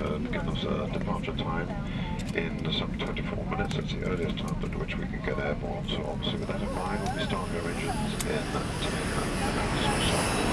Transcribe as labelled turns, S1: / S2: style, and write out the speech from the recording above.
S1: and given us a departure time in some 24 minutes. it's the earliest time at which we can get airborne. So obviously with that in mind, we'll be starting our engines in 10 minutes or so.